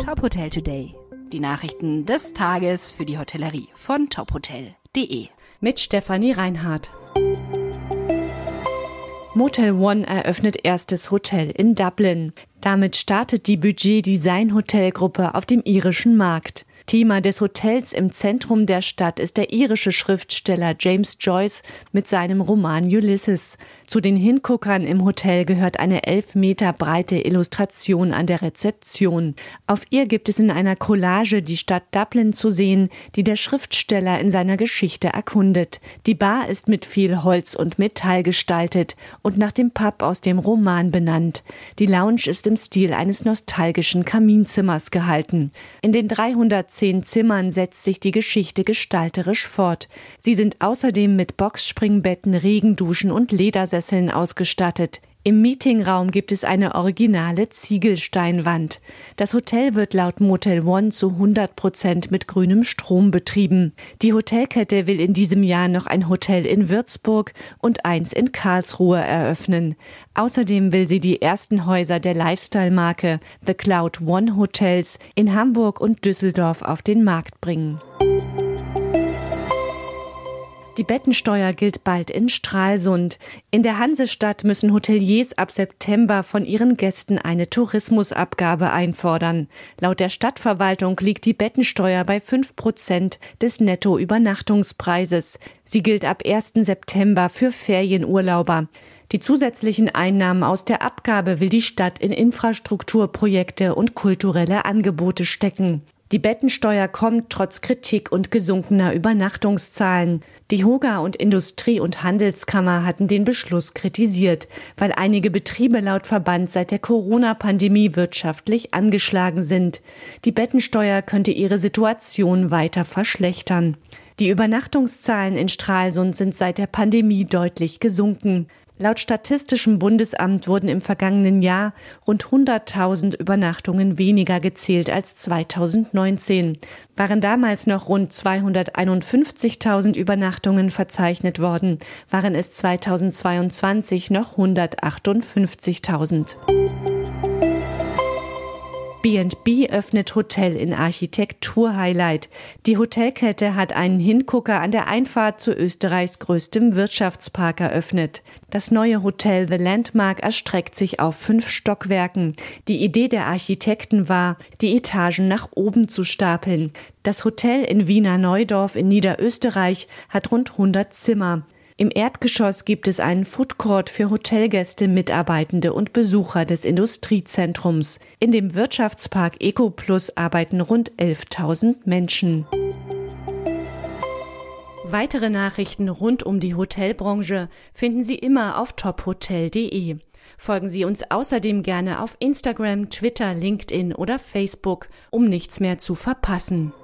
Top Hotel Today. Die Nachrichten des Tages für die Hotellerie von tophotel.de. Mit Stefanie Reinhardt. Motel One eröffnet erstes Hotel in Dublin. Damit startet die Budget Design Hotelgruppe auf dem irischen Markt. Thema des Hotels im Zentrum der Stadt ist der irische Schriftsteller James Joyce mit seinem Roman Ulysses. Zu den Hinguckern im Hotel gehört eine elf Meter breite Illustration an der Rezeption. Auf ihr gibt es in einer Collage die Stadt Dublin zu sehen, die der Schriftsteller in seiner Geschichte erkundet. Die Bar ist mit viel Holz und Metall gestaltet und nach dem Pub aus dem Roman benannt. Die Lounge ist im Stil eines nostalgischen Kaminzimmers gehalten. In den 300 zehn Zimmern setzt sich die Geschichte gestalterisch fort. Sie sind außerdem mit Boxspringbetten, Regenduschen und Ledersesseln ausgestattet. Im Meetingraum gibt es eine originale Ziegelsteinwand. Das Hotel wird laut Motel One zu 100 Prozent mit grünem Strom betrieben. Die Hotelkette will in diesem Jahr noch ein Hotel in Würzburg und eins in Karlsruhe eröffnen. Außerdem will sie die ersten Häuser der Lifestyle-Marke The Cloud One Hotels in Hamburg und Düsseldorf auf den Markt bringen. Die Bettensteuer gilt bald in Stralsund. In der Hansestadt müssen Hoteliers ab September von ihren Gästen eine Tourismusabgabe einfordern. Laut der Stadtverwaltung liegt die Bettensteuer bei 5 Prozent des Nettoübernachtungspreises. Sie gilt ab 1. September für Ferienurlauber. Die zusätzlichen Einnahmen aus der Abgabe will die Stadt in Infrastrukturprojekte und kulturelle Angebote stecken. Die Bettensteuer kommt trotz Kritik und gesunkener Übernachtungszahlen. Die Hoga und Industrie- und Handelskammer hatten den Beschluss kritisiert, weil einige Betriebe laut Verband seit der Corona-Pandemie wirtschaftlich angeschlagen sind. Die Bettensteuer könnte ihre Situation weiter verschlechtern. Die Übernachtungszahlen in Stralsund sind seit der Pandemie deutlich gesunken. Laut Statistischem Bundesamt wurden im vergangenen Jahr rund 100.000 Übernachtungen weniger gezählt als 2019. Waren damals noch rund 251.000 Übernachtungen verzeichnet worden, waren es 2022 noch 158.000. B&B öffnet Hotel in Architektur-Highlight. Die Hotelkette hat einen Hingucker an der Einfahrt zu Österreichs größtem Wirtschaftspark eröffnet. Das neue Hotel The Landmark erstreckt sich auf fünf Stockwerken. Die Idee der Architekten war, die Etagen nach oben zu stapeln. Das Hotel in Wiener Neudorf in Niederösterreich hat rund 100 Zimmer. Im Erdgeschoss gibt es einen Food Court für Hotelgäste, Mitarbeitende und Besucher des Industriezentrums. In dem Wirtschaftspark EcoPlus arbeiten rund 11.000 Menschen. Weitere Nachrichten rund um die Hotelbranche finden Sie immer auf tophotel.de. Folgen Sie uns außerdem gerne auf Instagram, Twitter, LinkedIn oder Facebook, um nichts mehr zu verpassen.